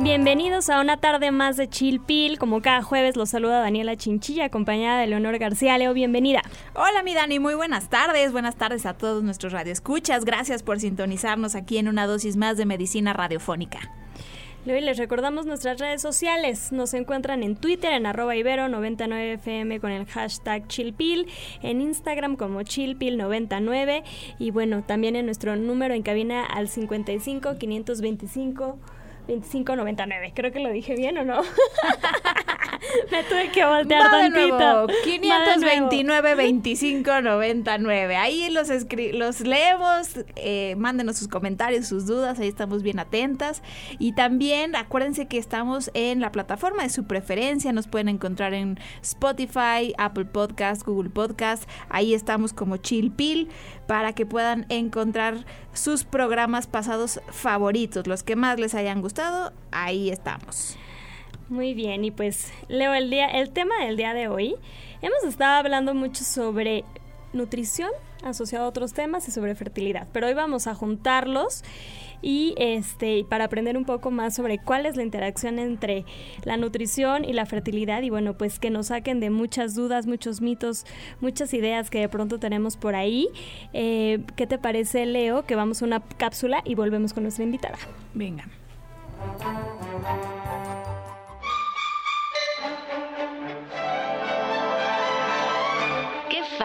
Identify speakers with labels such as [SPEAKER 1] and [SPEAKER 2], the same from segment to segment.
[SPEAKER 1] Bienvenidos a una tarde más de Chill Pill. Como cada jueves los saluda Daniela Chinchilla, acompañada de Leonor García. Leo, bienvenida.
[SPEAKER 2] Hola, mi Dani, muy buenas tardes. Buenas tardes a todos nuestros radioescuchas. Gracias por sintonizarnos aquí en una dosis más de medicina radiofónica.
[SPEAKER 1] Leo, y les recordamos nuestras redes sociales. Nos encuentran en Twitter en arroba ibero99fm con el hashtag chillpill, en Instagram como chillpill99 y bueno, también en nuestro número en cabina al 55 525 25.99. Creo que lo dije bien o no. Me tuve que voltear
[SPEAKER 2] Va de
[SPEAKER 1] tantito.
[SPEAKER 2] nuevo, 529 25 99. Ahí los, escri- los leemos, eh, mándenos sus comentarios, sus dudas, ahí estamos bien atentas. Y también acuérdense que estamos en la plataforma de su preferencia, nos pueden encontrar en Spotify, Apple Podcast, Google Podcast, ahí estamos como Chill Pill para que puedan encontrar sus programas pasados favoritos, los que más les hayan gustado, ahí estamos.
[SPEAKER 1] Muy bien, y pues Leo, el, día, el tema del día de hoy, hemos estado hablando mucho sobre nutrición asociado a otros temas y sobre fertilidad, pero hoy vamos a juntarlos y este para aprender un poco más sobre cuál es la interacción entre la nutrición y la fertilidad y bueno pues que nos saquen de muchas dudas muchos mitos muchas ideas que de pronto tenemos por ahí Eh, qué te parece Leo que vamos a una cápsula y volvemos con nuestra invitada
[SPEAKER 2] Venga.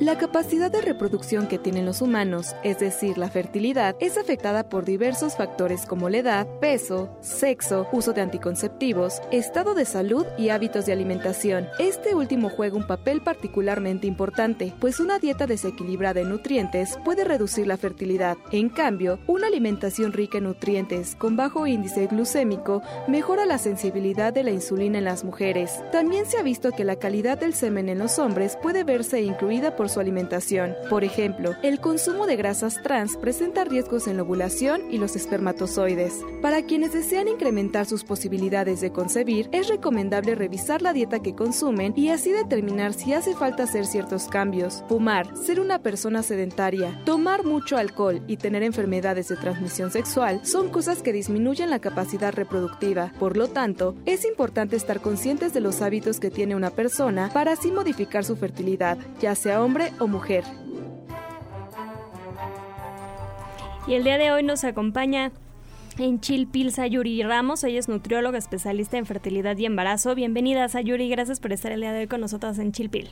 [SPEAKER 3] La capacidad de reproducción que tienen los humanos, es decir, la fertilidad, es afectada por diversos factores como la edad, peso, sexo, uso de anticonceptivos, estado de salud y hábitos de alimentación. Este último juega un papel particularmente importante, pues una dieta desequilibrada en nutrientes puede reducir la fertilidad. En cambio, una alimentación rica en nutrientes con bajo índice glucémico mejora la sensibilidad de la insulina en las mujeres. También se ha visto que la calidad del semen en los hombres puede verse incluida por su alimentación. Por ejemplo, el consumo de grasas trans presenta riesgos en la ovulación y los espermatozoides. Para quienes desean incrementar sus posibilidades de concebir, es recomendable revisar la dieta que consumen y así determinar si hace falta hacer ciertos cambios. Fumar, ser una persona sedentaria, tomar mucho alcohol y tener enfermedades de transmisión sexual son cosas que disminuyen la capacidad reproductiva. Por lo tanto, es importante estar conscientes de los hábitos que tiene una persona para así modificar su fertilidad, ya sea hombre o mujer.
[SPEAKER 1] Y el día de hoy nos acompaña en Chilpil Sayuri Ramos. Ella es nutrióloga especialista en fertilidad y embarazo. Bienvenida Sayuri, gracias por estar el día de hoy con nosotras en Chilpil.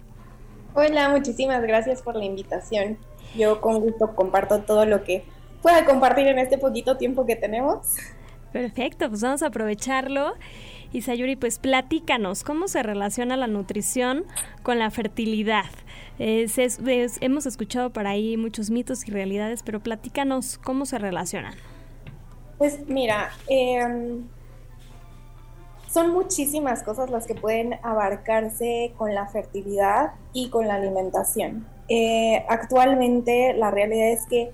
[SPEAKER 4] Hola, muchísimas gracias por la invitación. Yo con gusto comparto todo lo que pueda compartir en este poquito tiempo que tenemos.
[SPEAKER 1] Perfecto, pues vamos a aprovecharlo. Y Sayuri, pues platícanos, ¿cómo se relaciona la nutrición con la fertilidad? Hemos escuchado por ahí muchos mitos y realidades, pero platícanos cómo se relacionan.
[SPEAKER 4] Pues mira, em, son muchísimas cosas las que pueden abarcarse con la fertilidad y con la alimentación. Eh, actualmente la realidad es que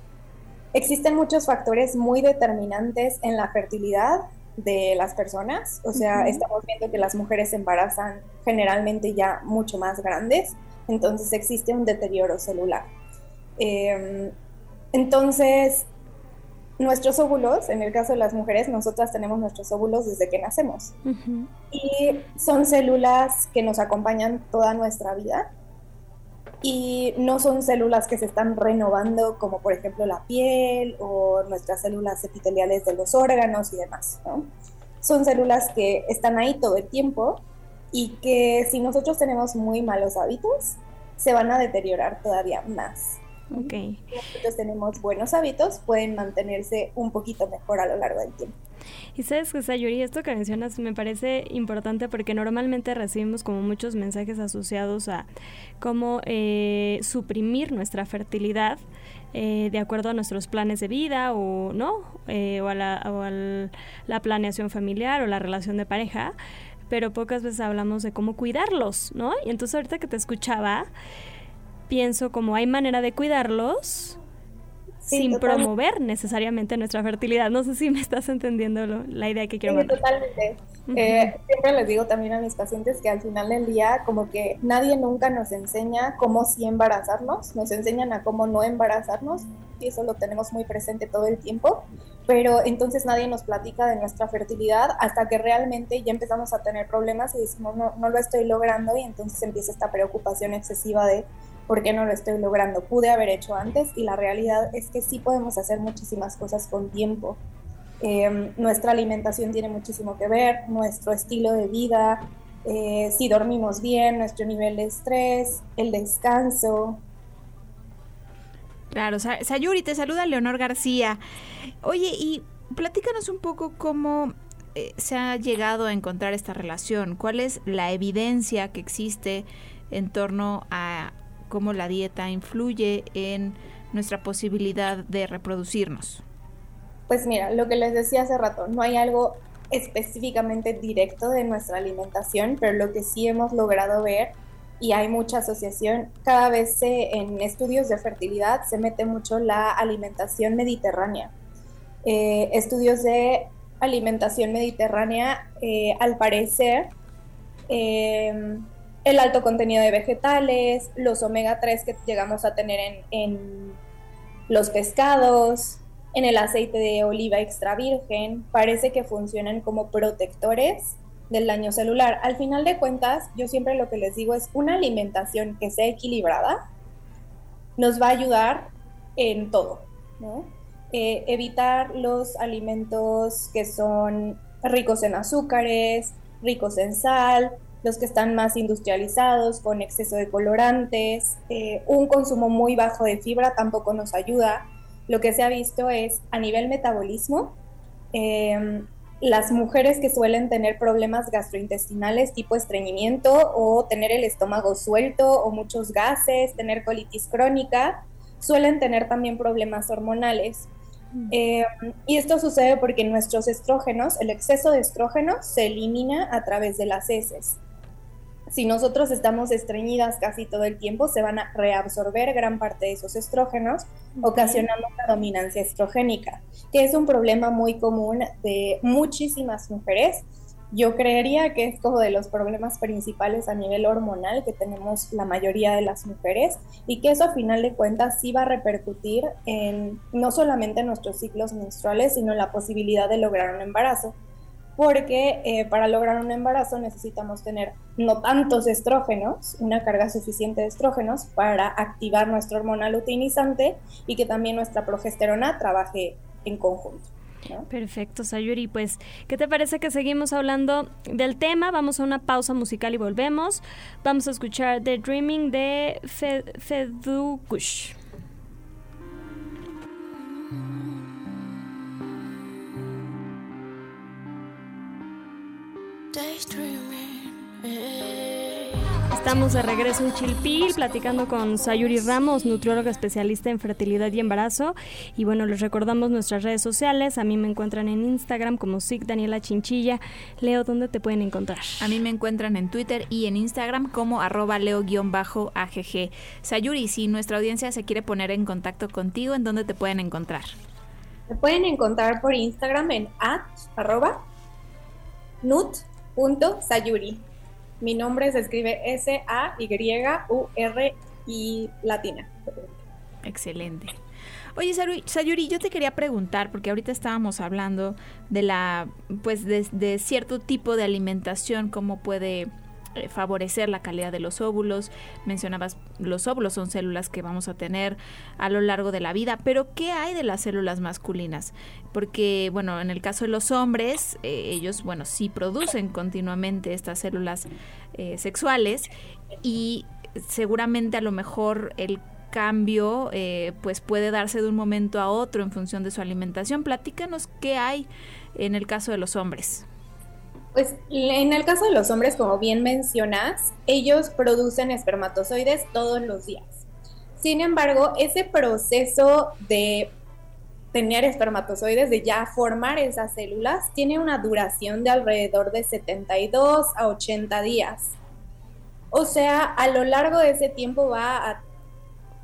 [SPEAKER 4] existen muchos factores muy determinantes en la fertilidad de las personas. O sea,
[SPEAKER 1] Ujú.
[SPEAKER 4] estamos viendo que las mujeres se embarazan generalmente ya mucho más grandes, entonces existe un deterioro celular. Em, entonces, nuestros óvulos, en el caso de las mujeres, nosotras tenemos nuestros óvulos desde que nacemos. Y son células que nos acompañan toda nuestra vida. Y no son células que se están renovando, como por ejemplo la piel o nuestras células epiteliales de los órganos y demás. ¿no? Son células que están ahí todo el tiempo y que si nosotros tenemos muy malos hábitos, se van a deteriorar todavía más.
[SPEAKER 1] Ok.
[SPEAKER 4] Si nosotros tenemos buenos hábitos, pueden mantenerse un poquito mejor a lo largo del tiempo.
[SPEAKER 1] Y sabes que, Sayuri, esto que mencionas me parece importante porque normalmente recibimos como muchos mensajes asociados a cómo eh, suprimir nuestra fertilidad eh, de acuerdo a nuestros planes de vida o no, eh, o a, la, la planeación familiar o la relación de pareja pero pocas veces hablamos de cómo cuidarlos, ¿no? Y entonces ahorita que te escuchaba, pienso como hay manera de cuidarlos, sin promover necesariamente nuestra fertilidad. No sé si me estás entendiendo la idea que quiero
[SPEAKER 4] sí, totalmente. Eh, siempre les digo también a mis pacientes que al final del día como que nadie nunca nos enseña cómo sí embarazarnos, nos enseñan a cómo no embarazarnos y eso lo tenemos muy presente todo el tiempo, pero entonces nadie nos platica de nuestra fertilidad hasta que realmente ya empezamos a tener problemas y decimos no, no lo estoy logrando y entonces empieza esta preocupación excesiva de ¿por qué no lo estoy logrando? Pude haber hecho antes y la realidad es que sí podemos hacer muchísimas cosas con tiempo. Em, nuestra alimentación tiene muchísimo que ver, nuestro estilo de vida, eh, si dormimos bien, nuestro nivel de estrés, el descanso.
[SPEAKER 2] Claro, Sayuri, te saluda Leonor García. Oye, y platícanos un poco cómo eh, se ha llegado a encontrar esta relación, cuál es la evidencia que existe en torno a cómo la dieta influye en nuestra posibilidad de reproducirnos?
[SPEAKER 4] Pues mira, lo que les decía hace rato, no hay algo específicamente directo de nuestra alimentación, pero lo que sí hemos logrado ver y hay mucha asociación, cada vez en estudios de fertilidad se mete mucho la alimentación mediterránea. Eh, estudios de alimentación mediterránea, eh, al parecer, eh, el alto contenido de vegetales, los omega 3 que llegamos a tener en, los pescados, en el aceite de oliva extra virgen, parece que funcionan como protectores del daño celular. Al final de cuentas, yo siempre lo que les digo es una alimentación que sea equilibrada nos va a ayudar en todo, eh, evitar los alimentos que son ricos en azúcares, ricos en sal, los que están más industrializados, con exceso de colorantes, eh, un consumo muy bajo de fibra tampoco nos ayuda. Lo que se ha visto es a nivel metabolismo, em, las mujeres que suelen tener problemas gastrointestinales tipo estreñimiento o tener el estómago suelto o muchos gases, tener colitis crónica, suelen tener también problemas hormonales. Eh, y esto sucede porque nuestros estrógenos, el exceso de estrógenos, se elimina a través de las heces si nosotros estamos estreñidas casi todo el tiempo, se van a reabsorber gran parte de esos estrógenos, ocasionando una dominancia estrogénica, que es un problema muy común de muchísimas mujeres. Yo creería que es como de los problemas principales a nivel hormonal que tenemos la mayoría de las mujeres y que eso a final de cuentas sí va a repercutir en no solamente nuestros ciclos menstruales, sino en la posibilidad de lograr un embarazo porque eh, para lograr un embarazo necesitamos tener no tantos estrógenos, una carga suficiente de estrógenos para activar nuestra hormona luteinizante y que también nuestra progesterona trabaje en conjunto.
[SPEAKER 1] Perfecto, Sayuri. Pues, ¿qué te parece que seguimos hablando del tema? Vamos a una pausa musical y volvemos. Vamos a escuchar The Dreaming de Fedukush. Estamos de regreso en Chilpil platicando con Sayuri Ramos, nutrióloga especialista en fertilidad y embarazo. Y bueno, les recordamos nuestras redes sociales. A mí me encuentran en Instagram como SIC Daniela Chinchilla. Leo, ¿dónde te pueden encontrar?
[SPEAKER 2] A mí me encuentran en Twitter y en Instagram como arroba leo-agg. Sayuri, si nuestra audiencia se quiere poner en contacto contigo, ¿en dónde te pueden encontrar?
[SPEAKER 4] Me pueden encontrar por Instagram en at, arroba, nut punto Sayuri. Mi nombre se escribe S-A-Y-U-R y latina.
[SPEAKER 2] Excelente. Oye, Sayuri, yo te quería preguntar, porque ahorita estábamos hablando de la, pues, de cierto tipo de alimentación, cómo puede eh, favorecer la calidad de los óvulos. Mencionabas, los óvulos son células que vamos a tener a lo largo de la vida, pero ¿qué hay de las células masculinas? Porque, bueno, en el caso de los hombres, eh, ellos, bueno, sí producen continuamente estas células eh, sexuales y seguramente a lo mejor el cambio pues puede darse de un momento a otro en función de su alimentación. Platícanos qué hay en el caso de los hombres?
[SPEAKER 4] Pues en el caso de los hombres, como bien mencionas, ellos producen espermatozoides todos los días. Sin embargo, ese proceso de tener espermatozoides, de ya formar esas células, tiene una duración de alrededor de 72 a 80 días. O sea, a lo largo de ese tiempo va a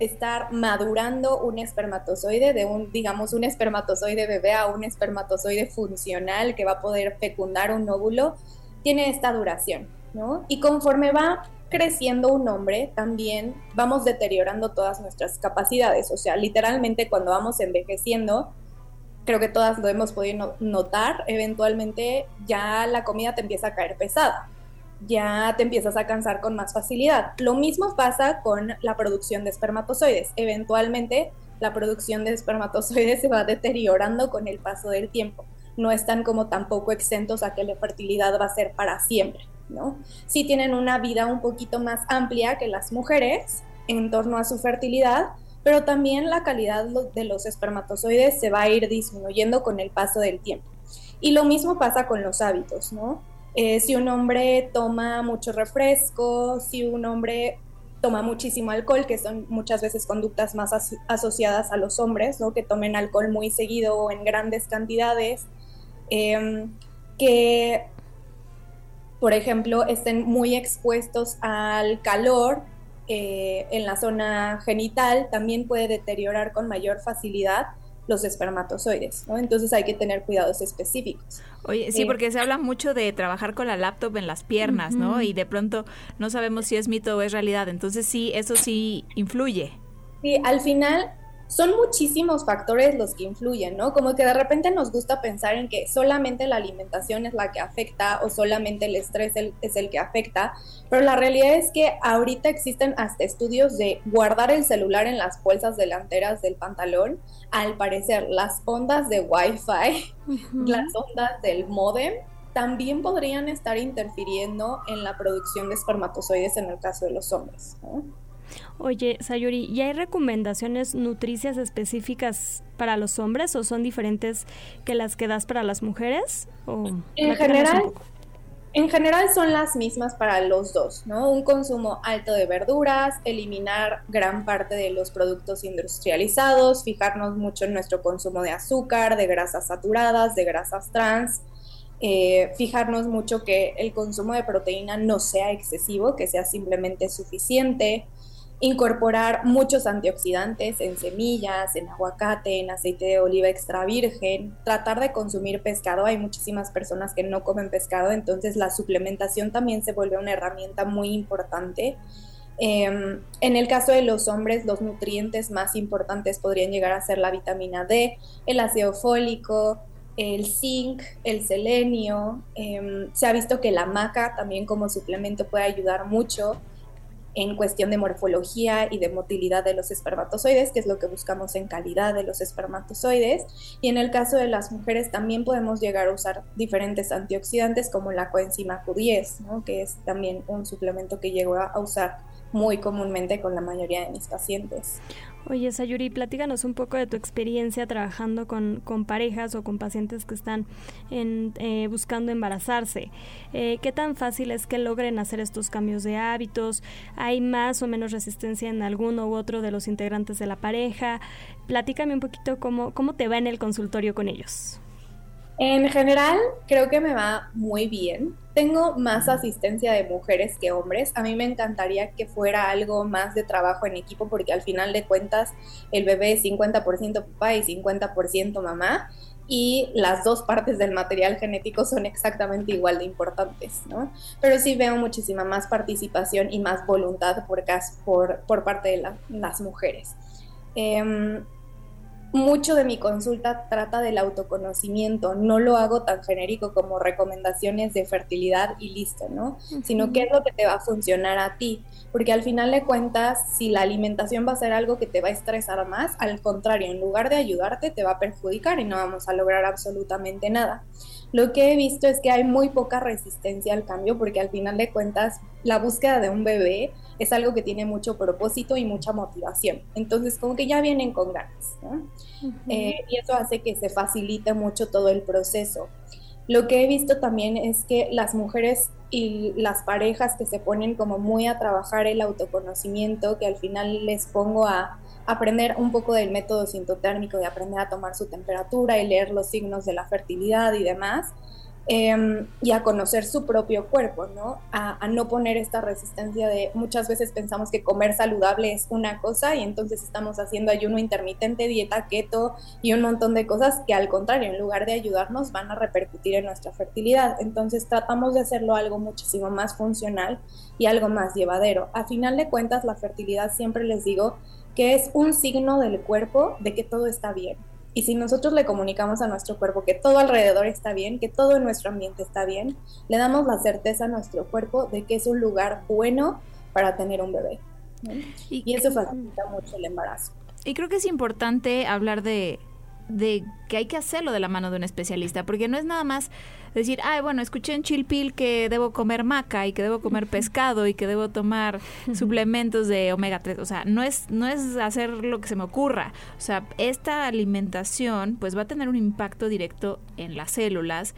[SPEAKER 4] estar madurando un espermatozoide de un, digamos, un espermatozoide bebé a un espermatozoide funcional que va a poder fecundar un óvulo, tiene esta duración, ¿no? Y conforme va creciendo un hombre, también vamos deteriorando todas nuestras capacidades, o sea, literalmente cuando vamos envejeciendo, creo que todas lo hemos podido notar, eventualmente ya la comida te empieza a caer pesada ya te empiezas a cansar con más facilidad. Lo mismo pasa con la producción de espermatozoides. Eventualmente la producción de espermatozoides se va deteriorando con el paso del tiempo. No están como tampoco exentos a que la fertilidad va a ser para siempre, ¿no? Sí tienen una vida un poquito más amplia que las mujeres en torno a su fertilidad, pero también la calidad de los espermatozoides se va a ir disminuyendo con el paso del tiempo. Y lo mismo pasa con los hábitos, ¿no? Eh, si un hombre toma mucho refresco, si un hombre toma muchísimo alcohol, que son muchas veces conductas más asociadas a los hombres, ¿no? que tomen alcohol muy seguido o en grandes cantidades, em, que, por ejemplo, estén muy expuestos al calor eh, en la zona genital, también puede deteriorar con mayor facilidad los espermatozoides, ¿no? Entonces hay que tener cuidados específicos.
[SPEAKER 2] Oye, sí, eh, porque se habla mucho de trabajar con la laptop en las piernas, ¿no? Y de pronto no sabemos si es mito o es realidad. Entonces sí, eso sí influye.
[SPEAKER 4] Sí, al final son muchísimos factores los que influyen, ¿no? Como que de repente nos gusta pensar en que solamente la alimentación es la que afecta o solamente el estrés es el que afecta, pero la realidad es que ahorita existen hasta estudios de guardar el celular en las bolsas delanteras del pantalón. Al parecer, las ondas de Wi-Fi, las ondas del modem, también podrían estar interfiriendo en la producción de espermatozoides en el caso de los hombres, ¿no?
[SPEAKER 1] Oye, Sayuri, ¿y hay recomendaciones nutricias específicas para los hombres o son diferentes que las que das para las mujeres?
[SPEAKER 4] en general, en general son las mismas para los dos, ¿no? Un consumo alto de verduras, eliminar gran parte de los productos industrializados, fijarnos mucho en nuestro consumo de azúcar, de grasas saturadas, de grasas trans, eh, fijarnos mucho que el consumo de proteína no sea excesivo, que sea simplemente suficiente, incorporar muchos antioxidantes en semillas, en aguacate, en aceite de oliva extra virgen, tratar de consumir pescado. Hay muchísimas personas que no comen pescado, entonces la suplementación también se vuelve una herramienta muy importante. Em, en el caso de los hombres, los nutrientes más importantes podrían llegar a ser la vitamina D, el ácido fólico, el zinc, el selenio. Em, se ha visto que la maca también como suplemento puede ayudar mucho en cuestión de morfología y de motilidad de los espermatozoides, que es lo que buscamos en calidad de los espermatozoides. Y en el caso de las mujeres también podemos llegar a usar diferentes antioxidantes como la coenzima Q10, que es también un suplemento que llego a usar muy comúnmente con la mayoría de mis pacientes.
[SPEAKER 1] Oye, Sayuri, platícanos un poco de tu experiencia trabajando con, parejas o con pacientes que están eh, buscando embarazarse. Eh, ¿Qué tan fácil es que logren hacer estos cambios de hábitos? ¿Hay más o menos resistencia en alguno u otro de los integrantes de la pareja? Platícame un poquito cómo, cómo te va en el consultorio con ellos.
[SPEAKER 4] En general, creo que me va muy bien. Tengo más asistencia de mujeres que hombres. A mí me encantaría que fuera algo más de trabajo en equipo porque al final de cuentas el bebé es 50% papá y 50% mamá y las dos partes del material genético son exactamente igual de importantes, ¿no? Pero sí veo muchísima más participación y más voluntad por, parte de las mujeres. Em, mucho de mi consulta trata del autoconocimiento, no lo hago tan genérico como recomendaciones de fertilidad y listo, ¿no? Sino qué es lo que te va a funcionar a ti, porque al final de cuentas, si la alimentación va a ser algo que te va a estresar más, al contrario, en lugar de ayudarte, te va a perjudicar y no vamos a lograr absolutamente nada. Lo que he visto es que hay muy poca resistencia al cambio porque al final de cuentas la búsqueda de un bebé es algo que tiene mucho propósito y mucha motivación. Entonces como que ya vienen con ganas. Eh, y eso hace que se facilite mucho todo el proceso. Lo que he visto también es que las mujeres y las parejas que se ponen como muy a trabajar el autoconocimiento, que al final les pongo a aprender un poco del método sintotérmico, de aprender a tomar su temperatura y leer los signos de la fertilidad y demás, Em, y a conocer su propio cuerpo, ¿no? A, no poner esta resistencia de muchas veces pensamos que comer saludable es una cosa y entonces estamos haciendo ayuno intermitente, dieta keto y un montón de cosas que al contrario, en lugar de ayudarnos, van a repercutir en nuestra fertilidad. Entonces tratamos de hacerlo algo muchísimo más funcional y algo más llevadero. A final de cuentas, la fertilidad siempre les digo que es un signo del cuerpo de que todo está bien y si nosotros le comunicamos a nuestro cuerpo que todo alrededor está bien, que todo en nuestro ambiente está bien, le damos la certeza a nuestro cuerpo de que es un lugar bueno para tener un bebé. Y, eso facilita mucho el embarazo.
[SPEAKER 2] Y creo que es importante hablar de, de que hay que hacerlo de la mano de un especialista, porque no es nada más decir, ay, bueno, escuché en Chilpil que debo comer maca y que debo comer pescado y que debo tomar suplementos de omega 3. O sea, no es, no es hacer lo que se me ocurra. O sea, esta alimentación pues va a tener un impacto directo en las células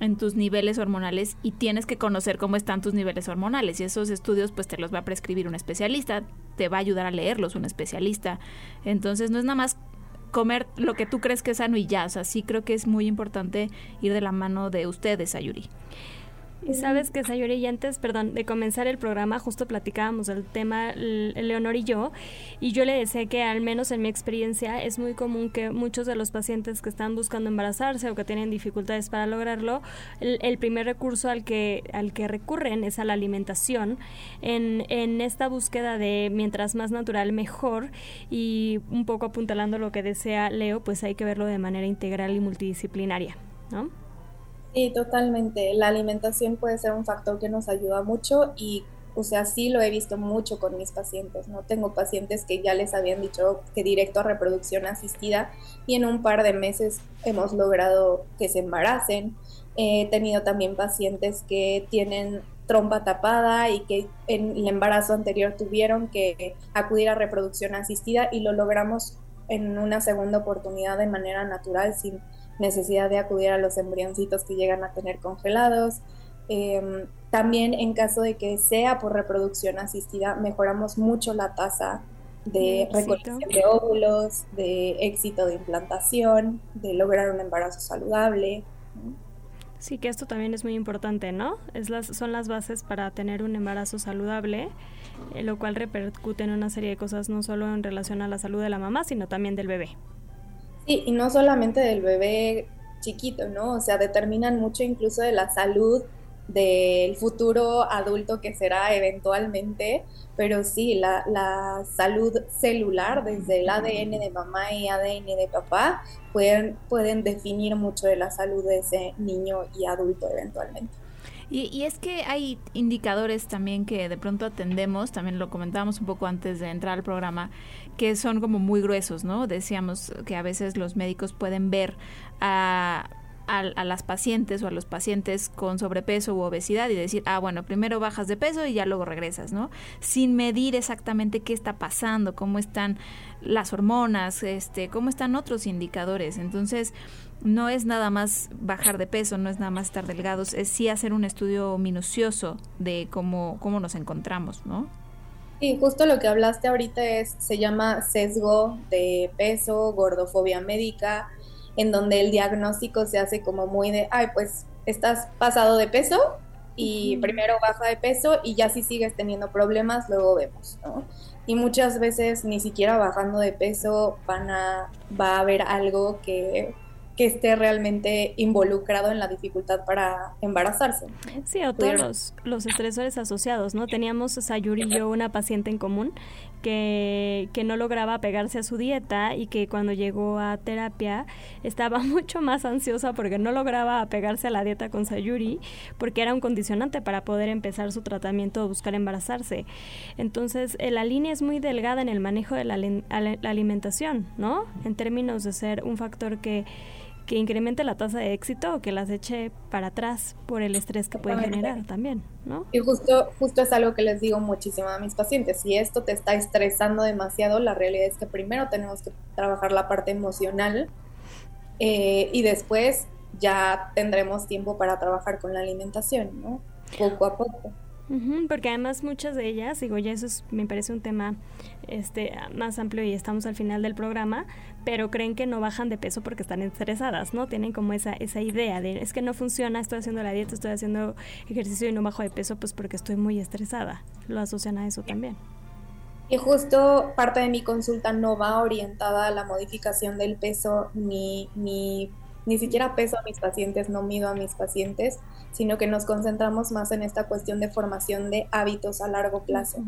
[SPEAKER 2] en tus niveles hormonales y tienes que conocer cómo están tus niveles hormonales y esos estudios pues te los va a prescribir un especialista, te va a ayudar a leerlos un especialista. Entonces no es nada más comer lo que tú crees que es sano y ya. O sea, sí creo que es muy importante ir de la mano de ustedes, Ayuri.
[SPEAKER 1] Y sabes que Sayuri antes, perdón, de comenzar el programa, justo platicábamos del tema Leonor y yo, y yo le decía que al menos en mi experiencia es muy común que muchos de los pacientes que están buscando embarazarse o que tienen dificultades para lograrlo, el, primer recurso al que, al que recurren es a la alimentación, en, en esta búsqueda de mientras más natural mejor, y un poco apuntalando lo que desea Leo, pues hay que verlo de manera integral y multidisciplinaria, ¿no?
[SPEAKER 4] Sí, totalmente. La alimentación puede ser un factor que nos ayuda mucho y, o sea, sí lo he visto mucho con mis pacientes, ¿no? Tengo pacientes que ya les habían dicho que directo a reproducción asistida y en un par de meses hemos logrado que se embaracen. He tenido también pacientes que tienen trompa tapada y que en el embarazo anterior tuvieron que acudir a reproducción asistida y lo logramos en una segunda oportunidad de manera natural sin necesidad de acudir a los embrioncitos que llegan a tener congelados. Em, también en caso de que sea por reproducción asistida, mejoramos mucho la tasa de recolección de óvulos, de éxito de implantación, de lograr un embarazo saludable.
[SPEAKER 1] Sí, que esto también es muy importante, ¿no? Es las, son las bases para tener un embarazo saludable, eh, lo cual repercute en una serie de cosas no solo en relación a la salud de la mamá, sino también del bebé.
[SPEAKER 4] Sí, y no solamente del bebé chiquito, ¿no? O sea, determinan mucho incluso de la salud del futuro adulto que será eventualmente, pero sí, la, la, salud celular, desde el ADN de mamá y ADN de papá, pueden, pueden definir mucho de la salud de ese niño y adulto eventualmente.
[SPEAKER 2] Y, y, es que hay indicadores también que de pronto atendemos, también lo comentábamos un poco antes de entrar al programa, que son como muy gruesos, ¿no? Decíamos que a veces los médicos pueden ver a a, las pacientes o a los pacientes con sobrepeso u obesidad y decir, ah, bueno, primero bajas de peso y ya luego regresas, ¿no? Sin medir exactamente qué está pasando, cómo están las hormonas, este, cómo están otros indicadores. Entonces, no es nada más bajar de peso, no es nada más estar delgados, es sí hacer un estudio minucioso de cómo, cómo nos encontramos, ¿no?
[SPEAKER 4] Sí, justo lo que hablaste ahorita es, se llama sesgo de peso, gordofobia médica, en donde el diagnóstico se hace como muy de, ay, pues estás pasado de peso y primero baja de peso y ya si sigues teniendo problemas, luego vemos, ¿no? Y muchas veces ni siquiera bajando de peso van a, va a haber algo que que esté realmente involucrado en la dificultad para embarazarse.
[SPEAKER 1] Sí, o todos los, estresores asociados, ¿no? Teníamos Sayuri y yo una paciente en común que, que no lograba pegarse a su dieta y que cuando llegó a terapia estaba mucho más ansiosa porque no lograba apegarse a la dieta con Sayuri porque era un condicionante para poder empezar su tratamiento o buscar embarazarse. Entonces, eh, la línea es muy delgada en el manejo de la alimentación, ¿no? En términos de ser un factor que que incremente la tasa de éxito o que las eche para atrás por el estrés que puede generar también, ¿no?
[SPEAKER 4] Y justo, justo es algo que les digo muchísimo a mis pacientes. Si esto te está estresando demasiado, la realidad es que primero tenemos que trabajar la parte emocional eh, y después ya tendremos tiempo para trabajar con la alimentación, ¿no? Poco a poco
[SPEAKER 1] porque además muchas de ellas, digo, ya eso me parece un tema este, más amplio y estamos al final del programa, pero creen que no bajan de peso porque están estresadas, ¿no? Tienen como esa, esa idea de, es que no funciona, estoy haciendo la dieta, estoy haciendo ejercicio y no bajo de peso, pues porque estoy muy estresada. Lo asocian a eso también.
[SPEAKER 4] Y justo parte de mi consulta no va orientada a la modificación del peso ni, ni ni siquiera peso a mis pacientes, no mido a mis pacientes, sino que nos concentramos más en esta cuestión de formación de hábitos a largo plazo.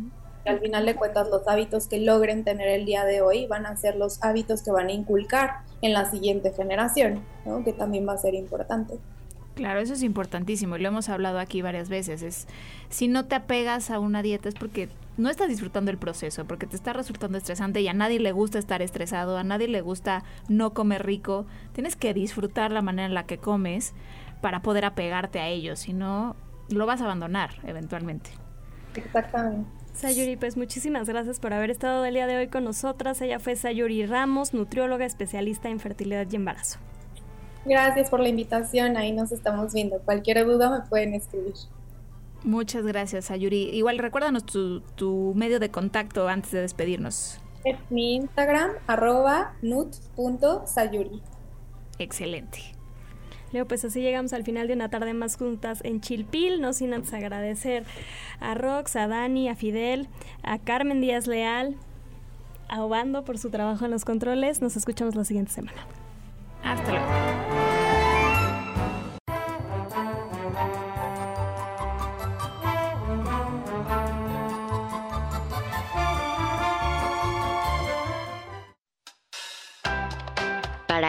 [SPEAKER 4] al final de cuentas, los hábitos que logren tener el día de hoy van a ser los hábitos que van a inculcar en la siguiente generación, que también va a ser importante.
[SPEAKER 2] Claro, eso es importantísimo y lo hemos hablado aquí varias veces. Es si no te apegas a una dieta es porque no estás disfrutando el proceso, porque te está resultando estresante y a nadie le gusta estar estresado, a nadie le gusta no comer rico. Tienes que disfrutar la manera en la que comes para poder apegarte a ello, si no lo vas a abandonar eventualmente.
[SPEAKER 4] Exactamente.
[SPEAKER 1] Sayuri, pues muchísimas gracias por haber estado el día de hoy con nosotras. Ella fue Sayuri Ramos, nutrióloga especialista en fertilidad y embarazo.
[SPEAKER 4] Gracias por la invitación, ahí nos estamos viendo. Cualquier duda me pueden escribir.
[SPEAKER 2] Muchas gracias, Ayuri. Igual recuérdanos tu, medio de contacto antes de despedirnos.
[SPEAKER 4] Es mi Instagram, arroba nut.sayuri.
[SPEAKER 2] Excelente.
[SPEAKER 1] Leo, pues así llegamos al final de una tarde más juntas en Chilpil, no sin antes agradecer a Rox, a Dani, a Fidel, a Carmen Díaz Leal, a Obando por su trabajo en los controles. Nos escuchamos la siguiente semana.
[SPEAKER 2] Hasta luego.